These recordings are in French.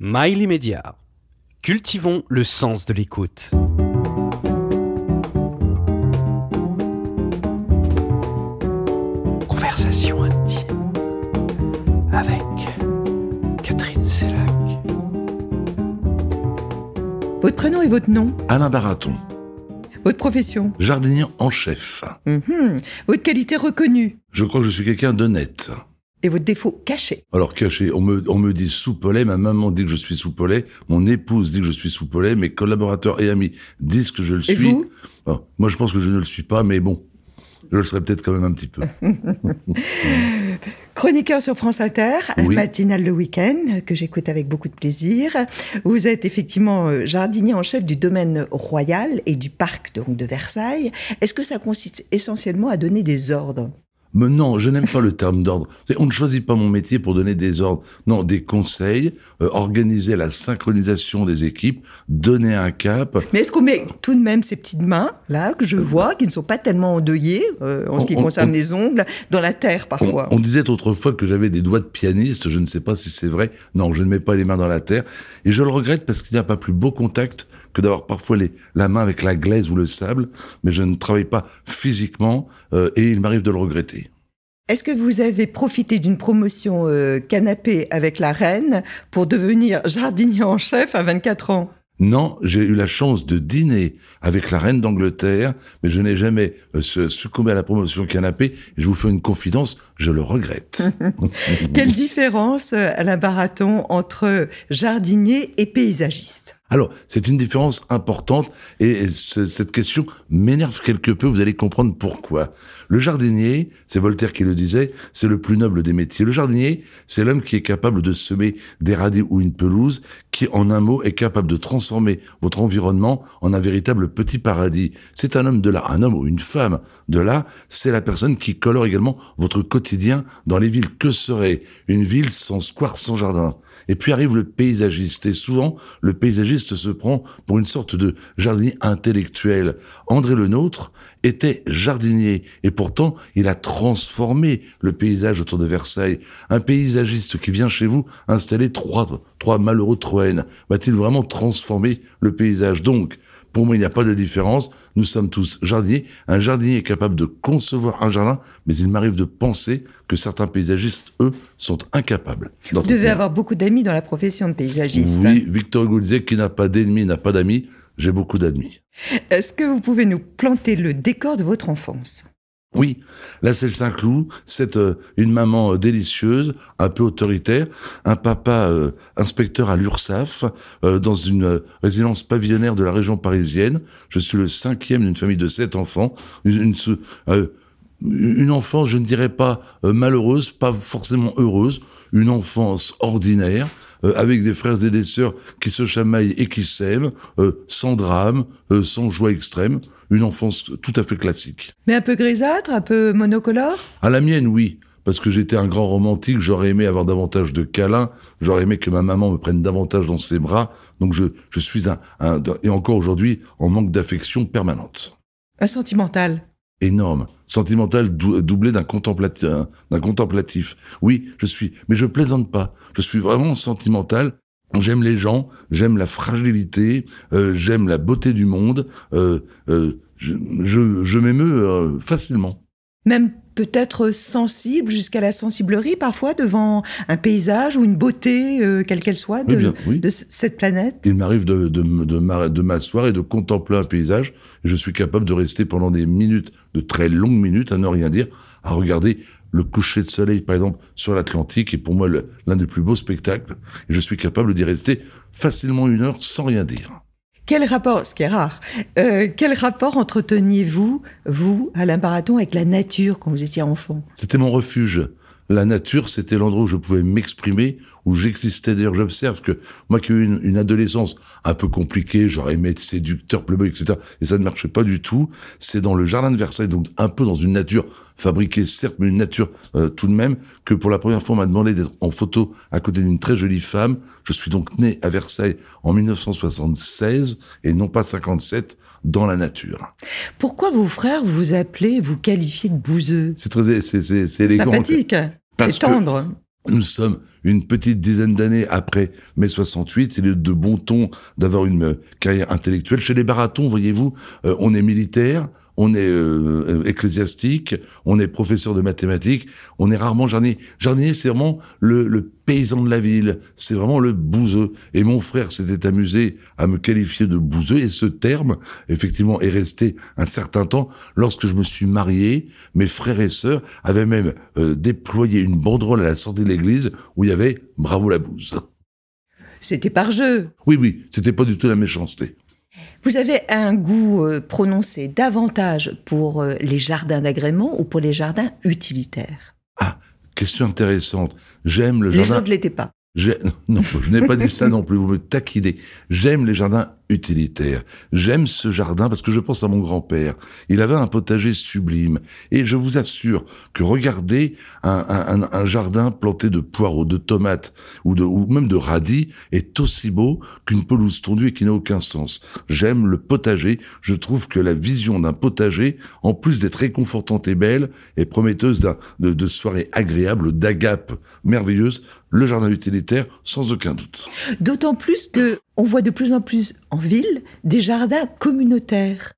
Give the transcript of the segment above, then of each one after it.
Mail immédiat. Cultivons le sens de l'écoute. Conversation intime avec Catherine Sellac. Votre prénom et votre nom? Alain Baraton, Votre profession? Jardinier en chef. Mhm. Votre qualité reconnue? Je crois que je suis quelqu'un d'honnête. Et votre défaut caché Alors caché, on me, on me dit soupolé, ma maman dit que je suis soupolé, mon épouse dit que je suis soupolé, mes collaborateurs et amis disent que je le Et suis. vous Bon, moi je pense que je ne le suis pas, mais bon, je le serai peut-être quand même un petit peu. Chroniqueur sur France Inter, Oui. matinal le week-end que j'écoute avec beaucoup de plaisir. Vous êtes effectivement euh, jardinier en chef du domaine royal et du parc donc, de Versailles. Est-ce que ça consiste essentiellement à donner des ordres? Mais non, je n'aime pas le terme d'ordre. On ne choisit pas mon métier pour donner des ordres. Non, des conseils, euh, organiser la synchronisation des équipes, donner un cap. Mais est-ce qu'on met tout de même ces petites mains, là, que je vois, qui ne sont pas tellement endeuillées, euh, en ce qui On- on- concerne on- les ongles, dans la terre On, parfois on disait autrefois que j'avais des doigts de pianiste, je ne sais pas si c'est vrai. Non, je ne mets pas les mains dans la terre. Et je le regrette parce qu'il n'y a pas plus beau contact que d'avoir parfois les, la main avec la glaise ou le sable. Mais je ne travaille pas physiquement euh, et il m'arrive de le regretter. Est-ce que vous avez profité d'une promotion euh, canapé avec la reine pour devenir jardinier en chef à 24 ans? Non, j'ai eu la chance de dîner avec la reine d'Angleterre, mais je n'ai jamais euh, su- succombé à la promotion canapé. Et je vous fais une confidence, je le regrette. Quelle différence, Alain Baraton, entre jardinier et paysagiste? Alors, c'est une différence importante et ce- cette question m'énerve quelque peu, vous allez comprendre pourquoi. Le jardinier, c'est Voltaire qui le disait, c'est le plus noble des métiers. Le jardinier, c'est l'homme qui est capable de semer des radis ou une pelouse, qui, en un mot, est capable de transformer votre environnement en un véritable petit paradis. C'est un homme de là, un homme ou une femme de là, c'est la personne qui colore également votre quotidien dans les villes. Que serait une ville sans square, sans jardin? Et puis arrive le paysagiste, et souvent, le paysagiste se prend pour une sorte de jardinier intellectuel. André Le Nôtre était jardinier, et pourtant, il a transformé le paysage autour de Versailles. Un paysagiste qui vient chez vous installer trois, trois malheureux Troènes, va-t-il vraiment transformer le paysage? Donc, pour moi, il n'y a pas de différence. Nous sommes tous jardiniers. Un jardinier est capable de concevoir un jardin, mais il m'arrive de penser que certains paysagistes, eux, sont incapables. Vous devez avoir beaucoup d'amis dans la profession de paysagiste. Oui, Victor Hugo disait qui n'a pas d'ennemis n'a pas d'amis. J'ai beaucoup d'amis. Est-ce que vous pouvez nous planter le décor de votre enfance? Oui, c'est le Saint-Cloud, c'est euh, une maman euh, délicieuse, un peu autoritaire, un papa euh, inspecteur à l'URSSAF, euh, dans une résidence pavillonnaire de la région parisienne. Je suis le cinquième d'une famille de sept enfants. Une, une enfance, je ne dirais pas euh, malheureuse, pas forcément heureuse, une enfance ordinaire, euh, avec des frères et des sœurs qui se chamaillent et qui s'aiment, euh, sans drame, euh, sans joie extrême, une enfance tout à fait classique. Mais un peu grisâtre, un peu monocolore? À la mienne, oui. Parce que j'étais un grand romantique, j'aurais aimé avoir davantage de câlins, j'aurais aimé que ma maman me prenne davantage dans ses bras. Donc je, je suis un, un et encore aujourd'hui en manque d'affection permanente. Un sentimental Énorme, sentimental dou- doublé d'un contemplatif, d'un contemplatif. Oui, je suis, mais je plaisante pas. Je suis vraiment sentimental. J'aime les gens, j'aime la fragilité, euh, j'aime la beauté du monde. Euh, euh, je, je, je m'émeus euh, facilement. Même peut-être sensible jusqu'à la sensiblerie parfois devant un paysage ou une beauté, euh, quelle qu'elle soit, de, Oui, bien, oui. de cette planète Il m'arrive de, de, de, m'a- de m'asseoir et de contempler un paysage. Je suis capable de rester pendant des minutes, de très longues minutes, à ne rien dire, à regarder le coucher de soleil, par exemple, sur l'Atlantique, est pour moi l'un des plus beaux spectacles. Et je suis capable d'y rester facilement une heure sans rien dire. Quel rapport, ce qui est rare, euh, quel rapport entreteniez-vous, vous, Alain Baraton, avec la nature quand vous étiez enfant? C'était mon refuge. La nature, c'était l'endroit où je pouvais m'exprimer, où j'existais. D'ailleurs, j'observe que moi qui ai eu une, une adolescence un peu compliquée, j'aurais aimé être séducteur, playboy, etc. Et ça ne marchait pas du tout. C'est dans le jardin de Versailles, donc un peu dans une nature fabriquée, certes, mais une nature euh, tout de même, que pour la première fois, on m'a demandé d'être en photo à côté d'une très jolie femme. Je suis donc né à Versailles en 1976 et non pas 57 dans la nature. Pourquoi vos frères vous appelaient, vous qualifiez de bouseux? C'est très, c'est, c'est, c'est élégant. Sympathique, Parce c'est tendre. Nous sommes une petite dizaine d'années après mai 68. Il est de bon ton d'avoir une euh, carrière intellectuelle. Chez les baratons, voyez-vous, euh, on est militaire, on est euh, ecclésiastique, on est professeur de mathématiques, on est rarement jardinier. Jardinier, c'est vraiment le, le, paysan de la ville, c'est vraiment le bouseux. Et mon frère s'était amusé à me qualifier de bouseux, et ce terme, effectivement, est resté un certain temps. Lorsque je me suis marié, mes frères et sœurs avaient même déployé une banderole à la sortie de l'église où il y avait Bravo la bouse. C'était par jeu. Oui, oui, c'était pas du tout la méchanceté. Vous avez un goût euh, prononcé davantage pour euh, les jardins d'agrément ou pour les jardins utilitaires? Ah, question intéressante. J'aime le jardin. Les autres ne l'étaient pas. Non, je n'ai pas dit ça non plus, vous me taquinez. J'aime les jardins utilitaires. J'aime ce jardin parce que je pense à mon grand-père. Il avait un potager sublime. Et je vous assure que regarder un, jardin planté de poireaux, de tomates ou même de radis est aussi beau qu'une pelouse tondue et qui n'a aucun sens. J'aime le potager. Je trouve que la vision d'un potager, en plus d'être réconfortante et belle, est prometteuse de, de soirées agréables, d'agapes merveilleuses le jardin utilitaire, sans aucun doute. D'autant plus que on voit de plus en plus en ville des jardins communautaires.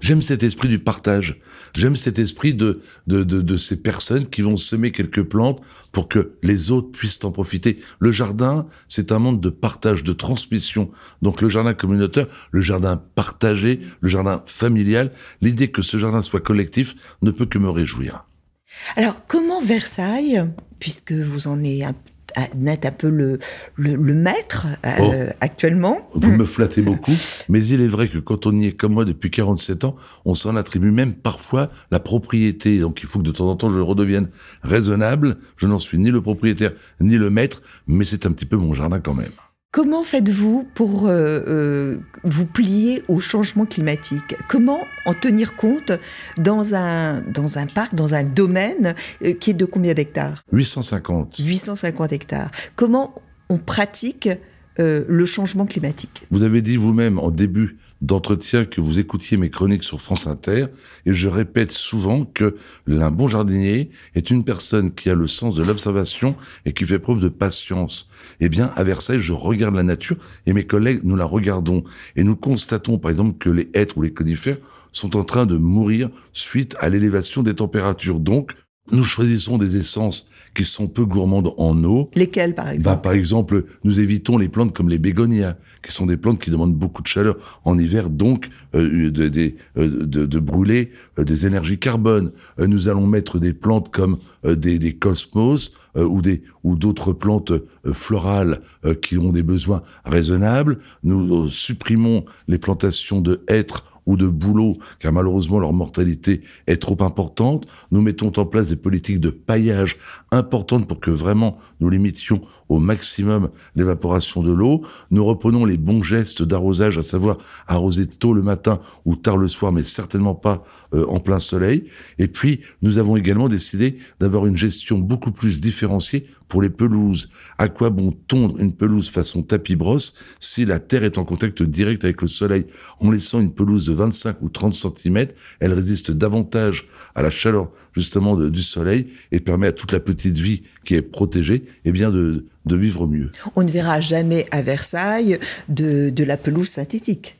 J'aime cet esprit du partage. J'aime cet esprit de, de, de, de, ces personnes qui vont semer quelques plantes pour que les autres puissent en profiter. Le jardin, c'est un monde de partage, de transmission. Donc le jardin communautaire, le jardin partagé, le jardin familial, l'idée que ce jardin soit collectif ne peut que me réjouir. Alors comment Versailles, puisque vous en êtes un un peu le, le, maître euh, oh. actuellement. Vous me flattez beaucoup, mais il est vrai que quand on y est comme moi depuis 47 ans, on s'en attribue même parfois la propriété. Donc il faut que de temps en temps je redevienne raisonnable. Je n'en suis ni le propriétaire ni le maître, mais c'est un petit peu mon jardin quand même. Comment faites-vous pour euh, euh, vous plier au changement climatique? Comment en tenir compte dans un, dans un parc, dans un domaine euh, qui est de combien d'hectares? 850. 850 hectares. Comment on pratique le changement climatique? Vous avez dit vous-même en début d'entretien que vous écoutiez mes chroniques sur France Inter, et je répète souvent que l'un bon jardinier est une personne qui a le sens de l'observation et qui fait preuve de patience. Eh bien, à Versailles, je regarde la nature et mes collègues, nous la regardons. Et nous constatons, par exemple, que les hêtres ou les conifères sont en train de mourir suite à l'élévation des températures. Donc, nous choisissons des essences qui sont peu gourmandes en eau. Lesquelles, par exemple? bah, Par exemple, nous évitons les plantes comme les bégonias, qui sont des plantes qui demandent beaucoup de chaleur en hiver, donc euh, de, de, euh, de, de, brûler euh, des énergies carbone. Euh, nous allons mettre des plantes comme des, des cosmos ou des ou d'autres plantes florales qui ont des besoins raisonnables. Nous supprimons les plantations de hêtres ou de bouleaux, car malheureusement leur mortalité est trop importante. Nous mettons en place des politiques de paillage importantes pour que vraiment nous limitions au maximum l'évaporation de l'eau. Nous reprenons les bons gestes d'arrosage, à savoir arroser tôt le matin ou tard le soir, mais certainement pas euh, en plein soleil. Et puis, nous avons également décidé d'avoir une gestion beaucoup plus différenciée pour les pelouses. À quoi bon tondre une pelouse façon tapis brosse si la terre est en contact direct avec le soleil? En laissant une pelouse de 25 ou 30 cm, elle résiste davantage à la chaleur justement du soleil et permet à toute la petite vie qui est protégée eh bien de, de vivre mieux. On ne verra jamais à Versailles de, de la pelouse synthétique.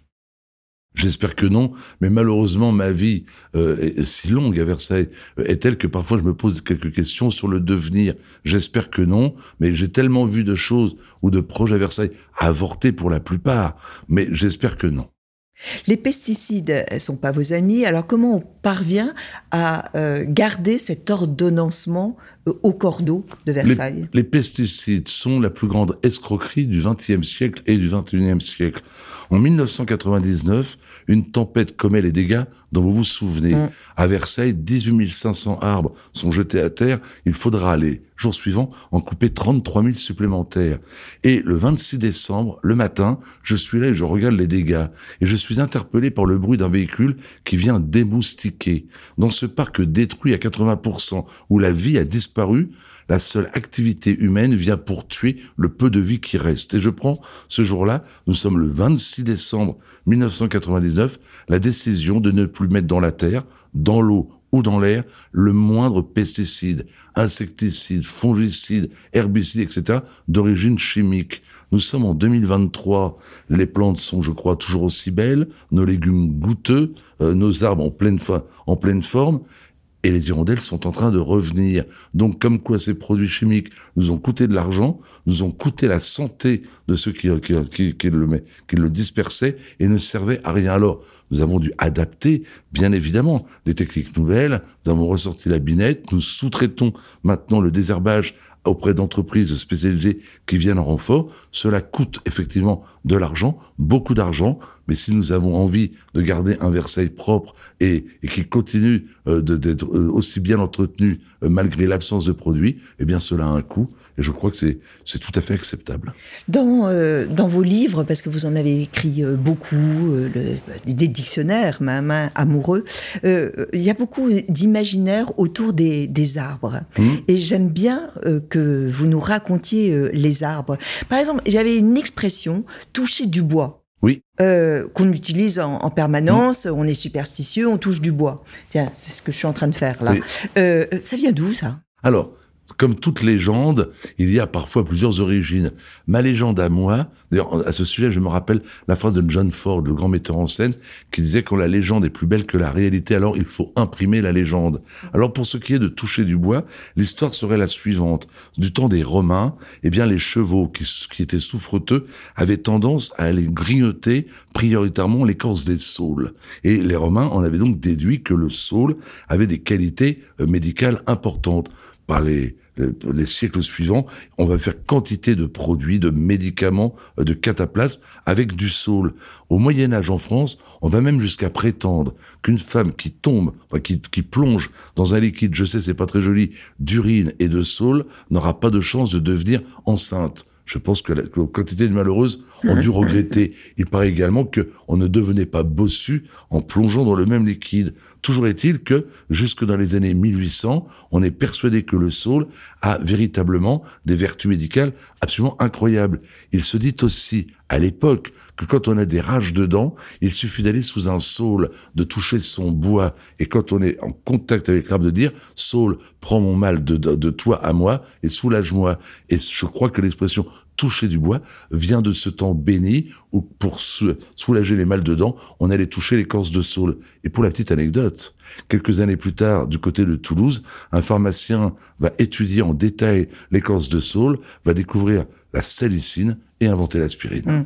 J'espère que non, mais malheureusement ma vie euh, est si longue à Versailles euh, est telle que parfois je me pose quelques questions sur le devenir. J'espère que non, mais j'ai tellement vu de choses ou de projets à Versailles avortés pour la plupart, mais j'espère que non. Les pesticides ne sont pas vos amis, alors comment on parvient à euh, garder cet ordonnancement au cordeau de Versailles les, pesticides sont la plus grande escroquerie du XXe siècle et du XXIe siècle. En 1999, une tempête commet les dégâts dont vous vous souvenez. Mm. À Versailles, 18 500 arbres sont jetés à terre. Il faudra aller, jour suivant, en couper 33 000 supplémentaires. Et le 26 décembre, le matin, je suis là et je regarde les dégâts. Et je suis interpellé par le bruit d'un véhicule qui vient démoustiquer. Dans ce parc détruit à 80%, où la vie a disparu, la seule activité humaine vient pour tuer le peu de vie qui reste. Et je prends ce jour-là, nous sommes le 26 décembre 1999, la décision de ne plus mettre dans la terre, dans l'eau ou dans l'air le moindre pesticide, insecticide, fongicide, herbicide, etc., d'origine chimique. Nous sommes en 2023, les plantes sont, je crois, toujours aussi belles, nos légumes goûteux, euh, nos arbres en pleine, en pleine forme, et les hirondelles sont en train de revenir. Donc, comme quoi ces produits chimiques nous ont coûté de l'argent, nous ont coûté la santé de ceux qui, le, le dispersaient et ne servaient à rien. Alors, nous avons dû adapter, bien évidemment, des techniques nouvelles. Nous avons ressorti la binette. Nous sous-traitons maintenant le désherbage auprès d'entreprises spécialisées qui viennent en renfort. Cela coûte effectivement de l'argent, beaucoup d'argent, mais si nous avons envie de garder un Versailles propre et, qui continue euh, d'être euh, aussi bien entretenu euh, malgré l'absence de produits, eh bien cela a un coût. Et je crois que c'est c'est tout à fait acceptable. Dans dans vos livres, parce que vous en avez écrit beaucoup, le, des dictionnaires même hein, amoureux, il y a beaucoup d'imaginaire autour des, des arbres. Mmh. Et j'aime bien que vous nous racontiez les arbres. Par exemple, j'avais une expression toucher du bois. Oui. Euh, qu'on utilise en, permanence, on est superstitieux, on touche du bois. Tiens, c'est ce que je suis en train de faire là. Euh, ça vient d'où ça? Alors, comme toute légende, il y a parfois plusieurs origines. Ma légende à moi, d'ailleurs, à ce sujet, je me rappelle la phrase de John Ford, le grand metteur en scène, qui disait quand la légende est plus belle que la réalité, alors il faut imprimer la légende. Alors, pour ce qui est de toucher du bois, l'histoire serait la suivante. Du temps des Romains, eh bien, les chevaux qui, qui étaient souffreteux avaient tendance à aller grignoter prioritairement l'écorce des saules. Et les Romains en avaient donc déduit que le saule avait des qualités euh, médicales importantes par les, les, siècles suivants, on va faire quantité de produits, de médicaments, euh, de cataplasmes avec du saule. Au Moyen Âge en France, on va même jusqu'à prétendre qu'une femme qui tombe, qui, qui plonge dans un liquide, je sais c'est pas très joli, d'urine et de saule, n'aura pas de chance de devenir enceinte. Je pense que la, quantité de malheureuses ont dû regretter. Il paraît également que on ne devenait pas bossu en plongeant dans le même liquide. Toujours est-il que, jusque dans les années 1800, on est persuadé que le saule a véritablement des vertus médicales absolument incroyables. Il se dit aussi, à l'époque, que quand on a des rages dedans, il suffit d'aller sous un saule, de toucher son bois, et quand on est en contact avec l'arbre, de dire, saule, prends mon mal de, de, toi à moi et soulage-moi. Et je crois que l'expression toucher du bois vient de ce temps béni où pour soulager les mal de dents, on allait toucher l'écorce de saule. Et pour la petite anecdote, quelques années plus tard, du côté de Toulouse, un pharmacien va étudier en détail l'écorce de saule, va découvrir la salicine et inventer l'aspirine. Hum.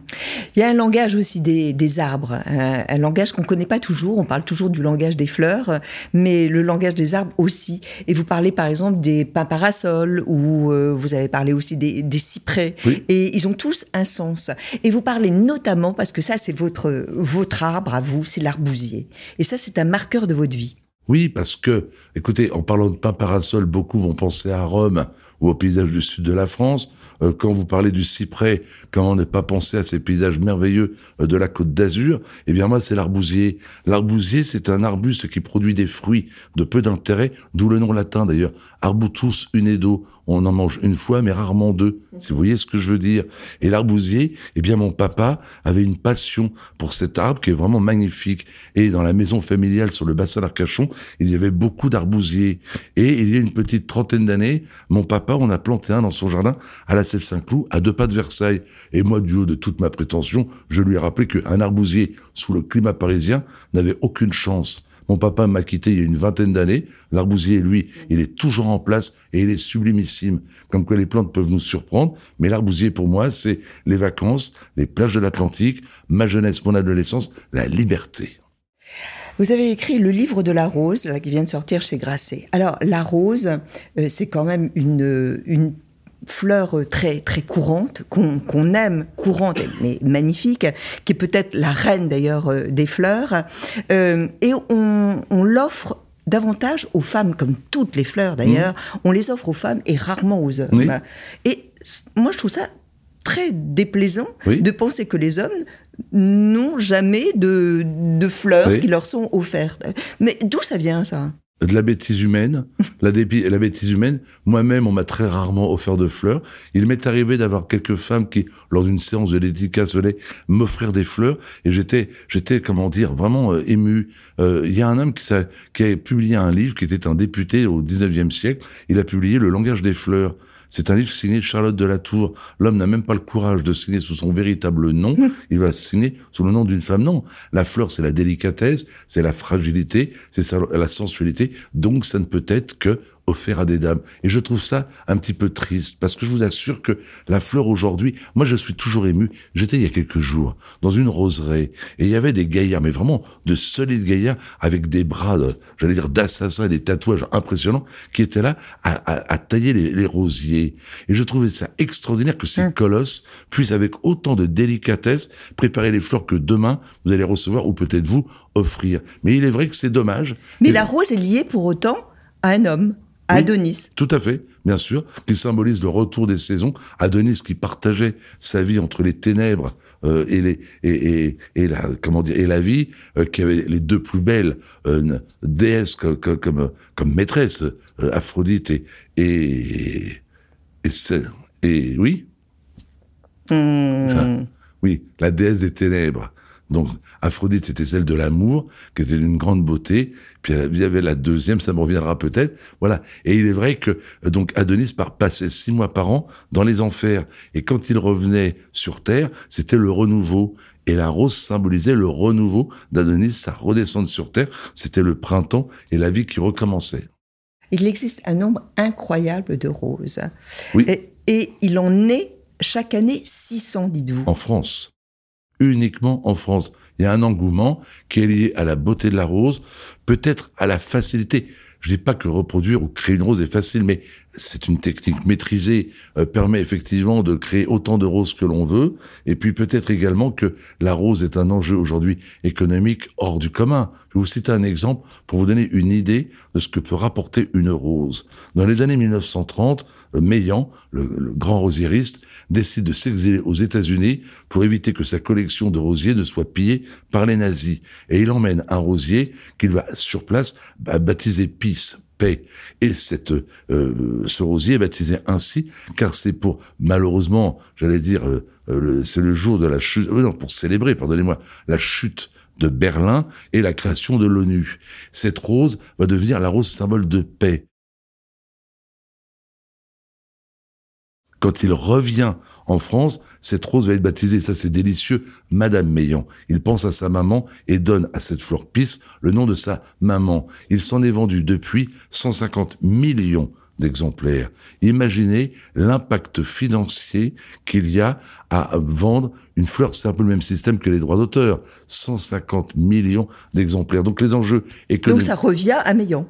Il y a un langage aussi des, arbres, un, langage qu'on ne connaît pas toujours. On parle toujours du langage des fleurs, mais le langage des arbres aussi. Et vous parlez par exemple des pins parasols, ou euh, vous avez parlé aussi des, cyprès. Et ils ont tous un sens. Et vous parlez notamment, parce que ça c'est votre, votre arbre à vous, c'est l'arbousier. Et ça c'est un marqueur de votre vie. Oui, parce que, écoutez, en parlant de pin parasol, beaucoup vont penser à Rome ou au paysage du sud de la France. Euh, quand vous parlez du cyprès, comment ne pas penser à ces paysages merveilleux euh, de la côte d'Azur Eh bien, moi, c'est l'arbousier. L'arbousier, c'est un arbuste qui produit des fruits de peu d'intérêt, d'où le nom latin d'ailleurs, Arbutus unedo on en mange une fois, mais rarement deux. Si vous voyez ce que je veux dire. Et l'arbousier, eh bien, mon papa avait une passion pour cet arbre qui est vraiment magnifique. Et dans la maison familiale sur le bassin d'Arcachon, il y avait beaucoup d'arbousiers. Et il y a une petite trentaine d'années, mon papa, on a planté un dans son jardin à la Selle Saint-Cloud, à deux pas de Versailles. Et moi, du haut de toute ma prétention, je lui ai rappelé qu'un arbousier sous le climat parisien n'avait aucune chance. Mon papa m'a quitté il y a une vingtaine d'années. L'arbousier, lui, il est toujours en place et il est sublimissime. Comme que les plantes peuvent nous surprendre, mais l'arbousier, pour moi, c'est les vacances, les plages de l'Atlantique, ma jeunesse, mon adolescence, la liberté. Vous avez écrit le livre de la rose, là, qui vient de sortir chez Grasset. Alors, la rose, euh, c'est quand même une, une fleur très très courante qu'on aime courante mais magnifique qui est peut-être la reine d'ailleurs euh, des fleurs. Euh, et on, on l'offre davantage aux femmes comme toutes les fleurs d'ailleurs. Mmh. on les offre aux femmes et rarement aux hommes. Et moi je trouve ça très déplaisant de penser que les hommes n'ont jamais de, de fleurs qui leur sont offertes mais d'où ça vient ça? De la bêtise humaine, la, la bêtise humaine. Moi-même, on m'a très rarement offert de fleurs. Il m'est arrivé d'avoir quelques femmes qui, lors d'une séance de dédicace, venaient m'offrir des fleurs, et j'étais, j'étais, comment dire, vraiment euh, ému. Euh, il y a un homme qui, qui a publié un livre, qui était un député au 19e siècle. Il a publié Le langage des fleurs. C'est un livre signé Charlotte de la Tour. L'homme n'a même pas le courage de signer sous son véritable nom. Il va signer sous le nom d'une femme. Non, la fleur, c'est la délicatesse, c'est la fragilité, c'est la sensualité. Donc, ça ne peut être que offert à des dames. Et je trouve ça un petit peu triste, parce que je vous assure que la fleur aujourd'hui, moi je suis toujours ému. J'étais il y a quelques jours dans une roseraie, et il y avait des gaillards, mais vraiment de solides gaillards, avec des bras, j'allais dire d'assassins et des tatouages impressionnants, qui étaient là à, tailler les, rosiers. Et je trouvais ça extraordinaire que ces hum. colosses puissent, avec autant de délicatesse, préparer les fleurs que demain vous allez recevoir, ou peut-être vous offrir. Mais il est vrai que c'est dommage. Mais la rose est liée pour autant à un homme. Adonis. Tout à fait, bien sûr, qui symbolise le retour des saisons. Adonis qui partageait sa vie entre les ténèbres euh, et les et, et, la comment dire et la vie, euh, qui avait les deux plus belles euh, déesses comme comme, Aphrodite et et et, et oui. Hmm. oui, la déesse des ténèbres. Donc Aphrodite, c'était celle de l'amour, qui était d'une grande beauté. Puis il y avait la deuxième, ça me reviendra peut-être. Voilà. Et il est vrai que donc Adonis passait six mois par an dans les enfers. Et quand il revenait sur Terre, c'était le renouveau. Et la rose symbolisait le renouveau d'Adonis, sa redescente sur Terre. C'était le printemps et la vie qui recommençait. Il existe un nombre incroyable de roses. Oui. Et, et il en est chaque année 600, dites-vous. En France uniquement en France. Il y a un engouement qui est lié à la beauté de la rose, peut-être à la facilité. Je dis pas que reproduire ou créer une rose est facile, mais c'est une technique maîtrisée, euh, permet effectivement de créer autant de roses que l'on veut. Et puis peut-être également que la rose est un enjeu aujourd'hui économique hors du commun. Je vous citer un exemple pour vous donner une idée de ce que peut rapporter une rose. Dans les années 1930, euh, Meillan, le, le grand rosiériste, décide de s'exiler aux États-Unis pour éviter que sa collection de rosiers ne soit pillée par les nazis. Et il emmène un rosier qu'il va sur place baptiser Peace, Et cette, euh, ce rosier est baptisé ainsi, car c'est pour, malheureusement, j'allais dire, euh, euh, c'est le jour de la chute, non, pour célébrer, pardonnez-moi, la chute de Berlin et la création de l'ONU. Cette rose va devenir la rose symbole de paix. Quand il revient en France, cette rose va être baptisée, ça c'est délicieux, Madame Meillan. Il pense à sa maman et donne à cette fleur pisse le nom de sa maman. Il s'en est vendu depuis 150 millions d'exemplaires. Imaginez l'impact financier qu'il y a à vendre une fleur. C'est un peu le même système que les droits d'auteur. 150 millions d'exemplaires. Donc les enjeux économiques. Donc ça revient à Meillan.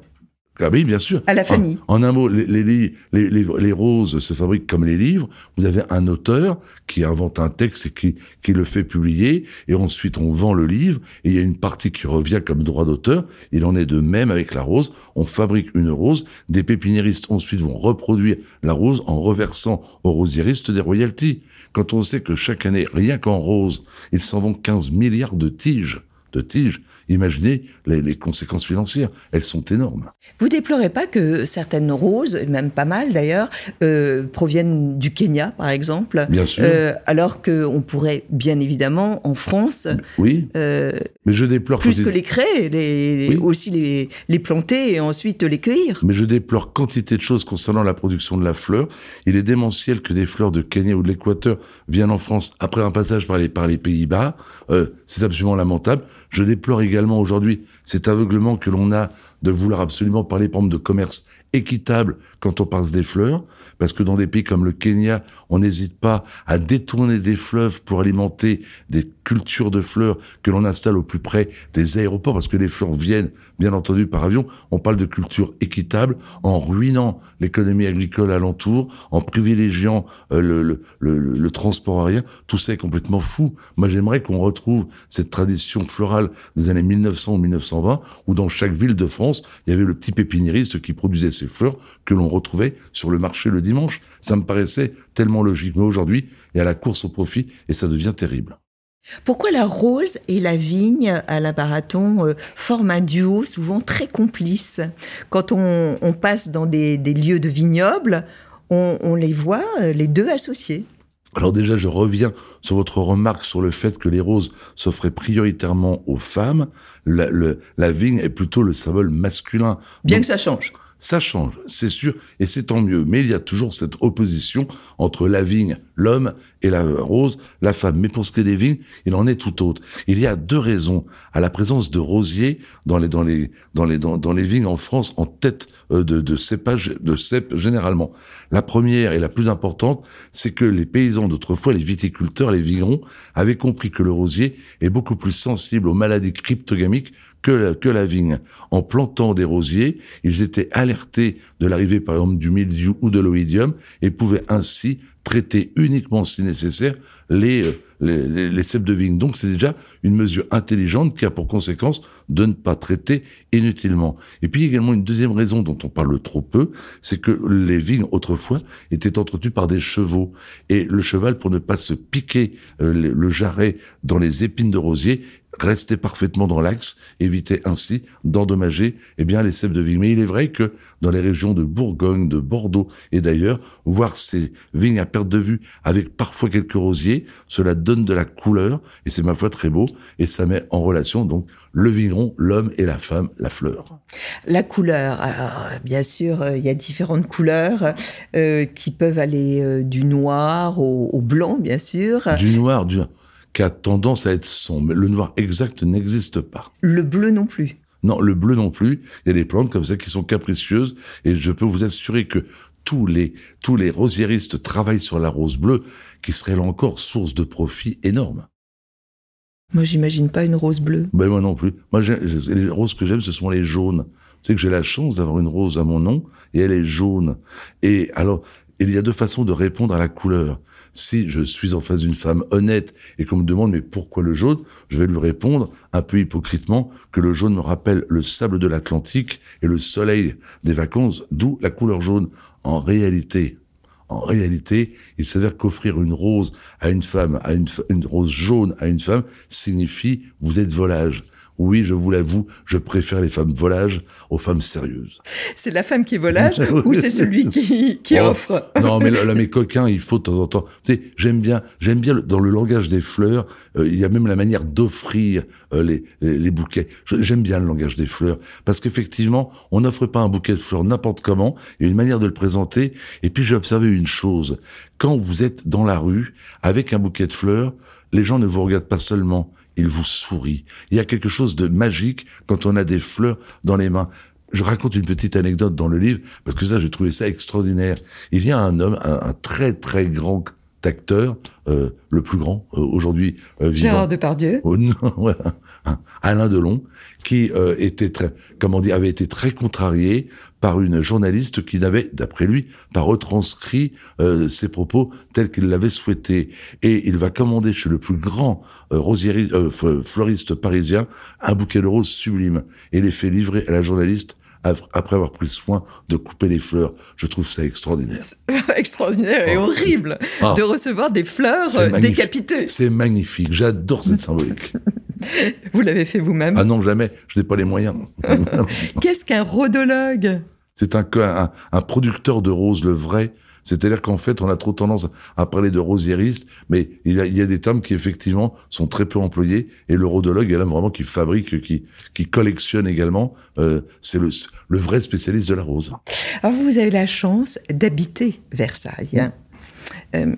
Ah oui, bien sûr. À la famille. En, un mot, les, les, les, les, roses se fabriquent comme les livres. Vous avez un auteur qui invente un texte et qui, qui le fait publier, et ensuite on vend le livre, et il y a une partie qui revient comme droit d'auteur. Il en est de même avec la rose. On fabrique une rose, des pépiniéristes ensuite vont reproduire la rose en reversant aux rosiéristes des royalties. Quand on sait que chaque année, rien qu'en rose, ils s'en vont 15 milliards de tiges de tiges. Imaginez les, conséquences financières, elles sont énormes. Vous déplorez pas que certaines roses, même pas mal d'ailleurs, euh, proviennent du Kenya, par exemple Bien sûr. Euh, alors qu'on pourrait, bien évidemment, en France, oui. Euh, mais je déplore plus que les créer, les, aussi les, les planter et ensuite les cueillir. Mais je déplore quantité de choses concernant la production de la fleur. Il est démentiel que des fleurs de Kenya ou de l'Équateur viennent en France après un passage par les, par les Pays-Bas. c'est absolument lamentable. Je déplore également aujourd'hui cet aveuglement que l'on a de vouloir absolument parler, par exemple, de commerce équitable quand on passe des fleurs, parce que dans des pays comme le Kenya, on n'hésite pas à détourner des fleuves pour alimenter des cultures de fleurs que l'on installe au plus près des aéroports, parce que les fleurs viennent, bien entendu, par avion. On parle de culture équitable en ruinant l'économie agricole alentour, en privilégiant euh, le, le, le, le, transport aérien. Tout ça est complètement fou. Moi, j'aimerais qu'on retrouve cette tradition florale des années 1900 ou 1920, où dans chaque ville de France, il y avait le petit pépiniériste qui produisait ces fleurs que l'on retrouvait sur le marché le dimanche. Ça me paraissait tellement logique. Mais aujourd'hui, il y a la course au profit et ça devient terrible. Pourquoi la rose et la vigne à la Baraton euh, forment un duo souvent très complice Quand on, passe dans des, lieux de vignobles, on, les voit euh, les deux associés. Alors déjà, je reviens sur votre remarque sur le fait que les roses s'offraient prioritairement aux femmes. La, la vigne est plutôt le symbole masculin. Bien que ça change. Ça change, c'est sûr, et c'est tant mieux. Mais il y a toujours cette opposition entre la vigne, l'homme, et la rose, la femme. Mais pour ce qui est des vignes, il en est tout autre. Il y a deux raisons à la présence de rosiers dans les dans les dans les dans, les vignes en France en tête euh, de, de cépage de cèpes généralement. La première et la plus importante, c'est que les paysans d'autrefois, les viticulteurs, les vignerons, avaient compris que le rosier est beaucoup plus sensible aux maladies cryptogamiques que la, que la vigne. En plantant des rosiers, ils étaient alertés de l'arrivée par exemple du mildiou ou de l'oïdium et pouvaient ainsi traiter uniquement si nécessaire les, euh, les, les, cèpes de vigne. Donc c'est déjà une mesure intelligente qui a pour conséquence de ne pas traiter inutilement. Et puis également une deuxième raison dont on parle trop peu, c'est que les vignes autrefois étaient entretenues par des chevaux. Et le cheval, pour ne pas se piquer euh, le jarret dans les épines de rosier, rester parfaitement dans l'axe, éviter ainsi d'endommager eh bien les cèpes de vigne. Mais il est vrai que dans les régions de Bourgogne, de Bordeaux et d'ailleurs, voir ces vignes à perte de vue avec parfois quelques rosiers, cela donne de la couleur et c'est ma foi très beau et ça met en relation donc le vigneron, l'homme et la femme, la fleur. La couleur, alors bien sûr, euh, il y a différentes couleurs euh, qui peuvent aller euh, du noir au, au, blanc, bien sûr. Du noir, du qui a tendance à être sombre. Le noir exact n'existe pas. Le bleu non plus. Non, le bleu non plus. Il y a des plantes comme ça qui sont capricieuses et je peux vous assurer que tous les tous les rosiéristes travaillent sur la rose bleue, qui serait là encore source de profit énorme. Moi, j'imagine pas une rose bleue. Ben moi non plus. Moi, les roses que j'aime, ce sont les jaunes. Tu sais que j'ai la chance d'avoir une rose à mon nom et elle est jaune. Et alors, il y a deux façons de répondre à la couleur. Si je suis en face d'une femme honnête et qu'on me demande mais pourquoi le jaune, je vais lui répondre un peu hypocritement que le jaune me rappelle le sable de l'Atlantique et le soleil des vacances, d'où la couleur jaune. En réalité, en réalité, il s'avère qu'offrir une rose à une femme, à une, une, rose jaune à une femme, signifie vous êtes volage. Oui, je vous l'avoue, je préfère les femmes volages aux femmes sérieuses. C'est la femme qui est volage ou c'est celui qui, qui oh, offre Non, mais là, mes coquins, il faut de temps en temps. Tu sais, j'aime bien, j'aime bien dans le langage des fleurs. Euh, il y a même la manière d'offrir euh, les, les, bouquets. J'aime bien le langage des fleurs parce qu'effectivement, on n'offre pas un bouquet de fleurs n'importe comment. Il y a une manière de le présenter. Et puis j'ai observé une chose quand vous êtes dans la rue avec un bouquet de fleurs, les gens ne vous regardent pas seulement il vous sourit. Il y a quelque chose de magique quand on a des fleurs dans les mains. Je raconte une petite anecdote dans le livre, parce que ça, j'ai trouvé ça extraordinaire. Il y a un homme, un, très très grand acteur, euh, le plus grand euh, aujourd'hui euh, vivant. Gérard Depardieu. Oh, non, ouais, Alain Delon, qui euh, était très, comment dire, avait été très contrarié par une journaliste qui n'avait, d'après lui, pas retranscrit euh, ses propos tels qu'il l'avait souhaité. Et il va commander chez le plus grand euh, floriste parisien un bouquet de roses sublime et les fait livrer à la journaliste après avoir pris soin de couper les fleurs. Je trouve ça extraordinaire. extraordinaire et oh. horrible ah. de recevoir des fleurs décapitées. C'est magnifique. J'adore cette symbolique. Vous l'avez fait vous-même Ah non, jamais. Je n'ai pas les moyens. Qu'est-ce qu'un rhodologue C'est un, un, un, producteur de roses, le vrai. C'est-à-dire qu'en fait, on a trop tendance à parler de rosiériste, mais il y, a, il y a, des termes qui effectivement sont très peu employés. Et le rhodologue est là vraiment qui fabrique, qui, qui collectionne également. Euh, c'est le, le vrai spécialiste de la rose. Alors vous, avez la chance d'habiter Versailles. Euh,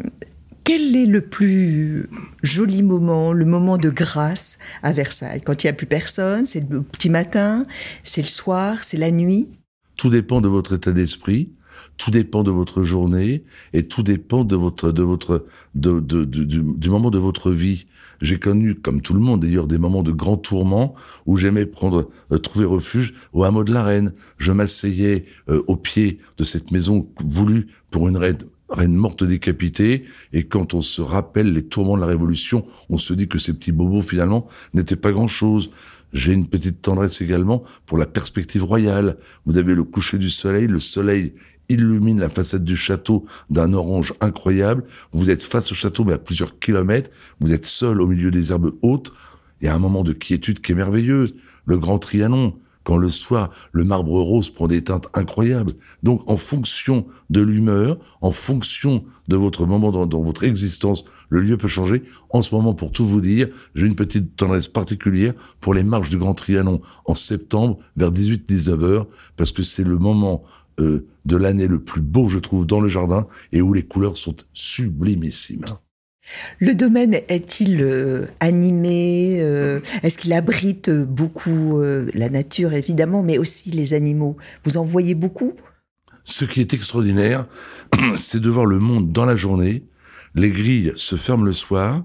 quel est le plus joli moment, le moment de grâce à Versailles? Quand il n'y a plus personne, c'est le petit matin, c'est le soir, c'est la nuit? Tout dépend de votre état d'esprit, tout dépend de votre journée et tout dépend de votre de votre de, du, moment de votre vie. J'ai connu, comme tout le monde d'ailleurs, des moments de grands tourments où j'aimais prendre euh, trouver refuge au hameau de la Reine. Je m'asseyais euh, au pied de cette maison voulue pour une reine reine morte décapitée, et quand on se rappelle les tourments de la Révolution, on se dit que ces petits bobos, finalement, n'étaient pas grand-chose. J'ai une petite tendresse également pour la perspective royale. Vous avez le coucher du soleil, le soleil illumine la façade du château d'un orange incroyable. Vous êtes face au château, mais à plusieurs kilomètres. Vous êtes seul au milieu des herbes hautes. Il y a un moment de quiétude qui est merveilleuse. Le grand Trianon, quand le soir, le marbre rose prend des teintes incroyables. Donc, en fonction de l'humeur, en fonction de votre moment dans, votre existence, le lieu peut changer. En ce moment, pour tout vous dire, j'ai une petite tendresse particulière pour les marches du Grand Trianon en septembre, vers 18-19 heures, parce que c'est le moment euh, de l'année le plus beau, je trouve, dans le jardin, et où les couleurs sont sublimissimes. Le domaine est-il euh, animé euh, Est-ce qu'il abrite beaucoup euh, la nature, évidemment, mais aussi les animaux? Vous en voyez beaucoup? Ce qui est extraordinaire, c'est de voir le monde dans la journée. Les grilles se ferment le soir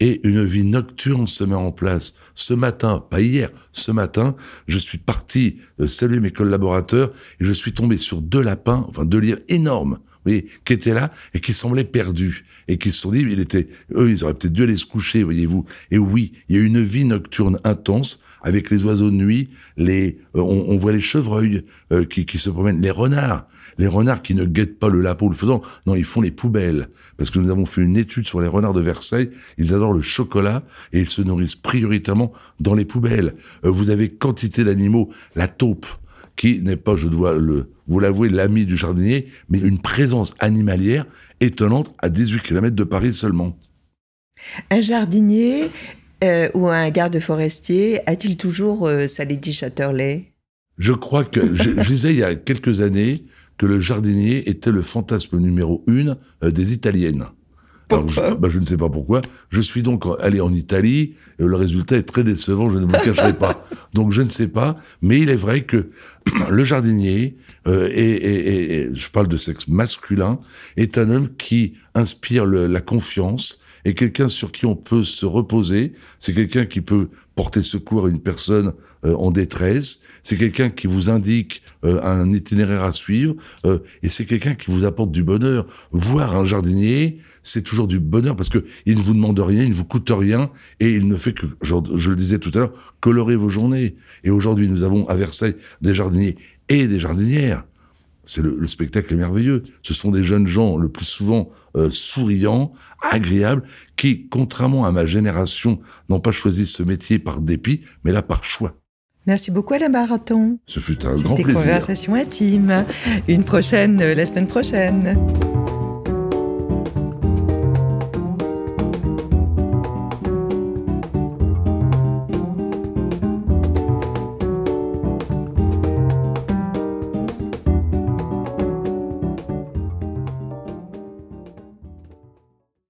et une vie nocturne se met en place. Ce matin, pas hier, ce matin, je suis parti saluer mes collaborateurs et je suis tombé sur deux lapins, enfin deux lièvres énormes, qui étaient là et qui semblaient perdus et qui se sont dit, il était, eux, ils auraient peut-être dû aller se coucher, voyez-vous. Et oui, il y a une vie nocturne intense avec les oiseaux de nuit, les, euh, on, voit les chevreuils euh, qui, qui se promènent, les renards, les renards qui ne guettent pas le lapin ou le faisant, non, ils font les poubelles. Parce que nous avons fait une étude sur les renards de Versailles, ils adorent le chocolat et ils se nourrissent prioritairement dans les poubelles. Euh, vous avez quantité d'animaux, la taupe, qui n'est pas, je dois le, vous l'avouez, l'ami du jardinier, mais une présence animalière étonnante à 18 km de Paris seulement. Un jardinier euh, ou un garde forestier a-t-il toujours euh, sa Lady Chatterley? Je crois que, je, disais il y a quelques années que le jardinier était le fantasme numéro une euh, des Italiennes je, bah, je, ne sais pas pourquoi. Je suis donc allé en Italie. Et le résultat est très décevant, je ne vous le cacherai pas. Donc je ne sais pas, mais il est vrai que le jardinier, euh, et, je parle de sexe masculin, est un homme qui inspire la confiance, et quelqu'un sur qui on peut se reposer. C'est quelqu'un qui peut porter secours à une personne euh, en détresse. C'est quelqu'un qui vous indique euh, un itinéraire à suivre. Euh, et c'est quelqu'un qui vous apporte du bonheur. Voir un jardinier, c'est toujours du bonheur parce que il ne vous demande rien, il ne vous coûte rien et il ne fait que, je le disais tout à l'heure, colorer vos journées. Et aujourd'hui, nous avons à Versailles des jardiniers et des jardinières. C'est le, spectacle est merveilleux. Ce sont des jeunes gens, le plus souvent euh, souriants, agréables, qui, contrairement à ma génération, n'ont pas choisi ce métier par dépit, mais là par choix. Merci beaucoup Alain Baraton. Ce fut un grand plaisir. C'était conversation intime. Une prochaine, euh, la semaine prochaine.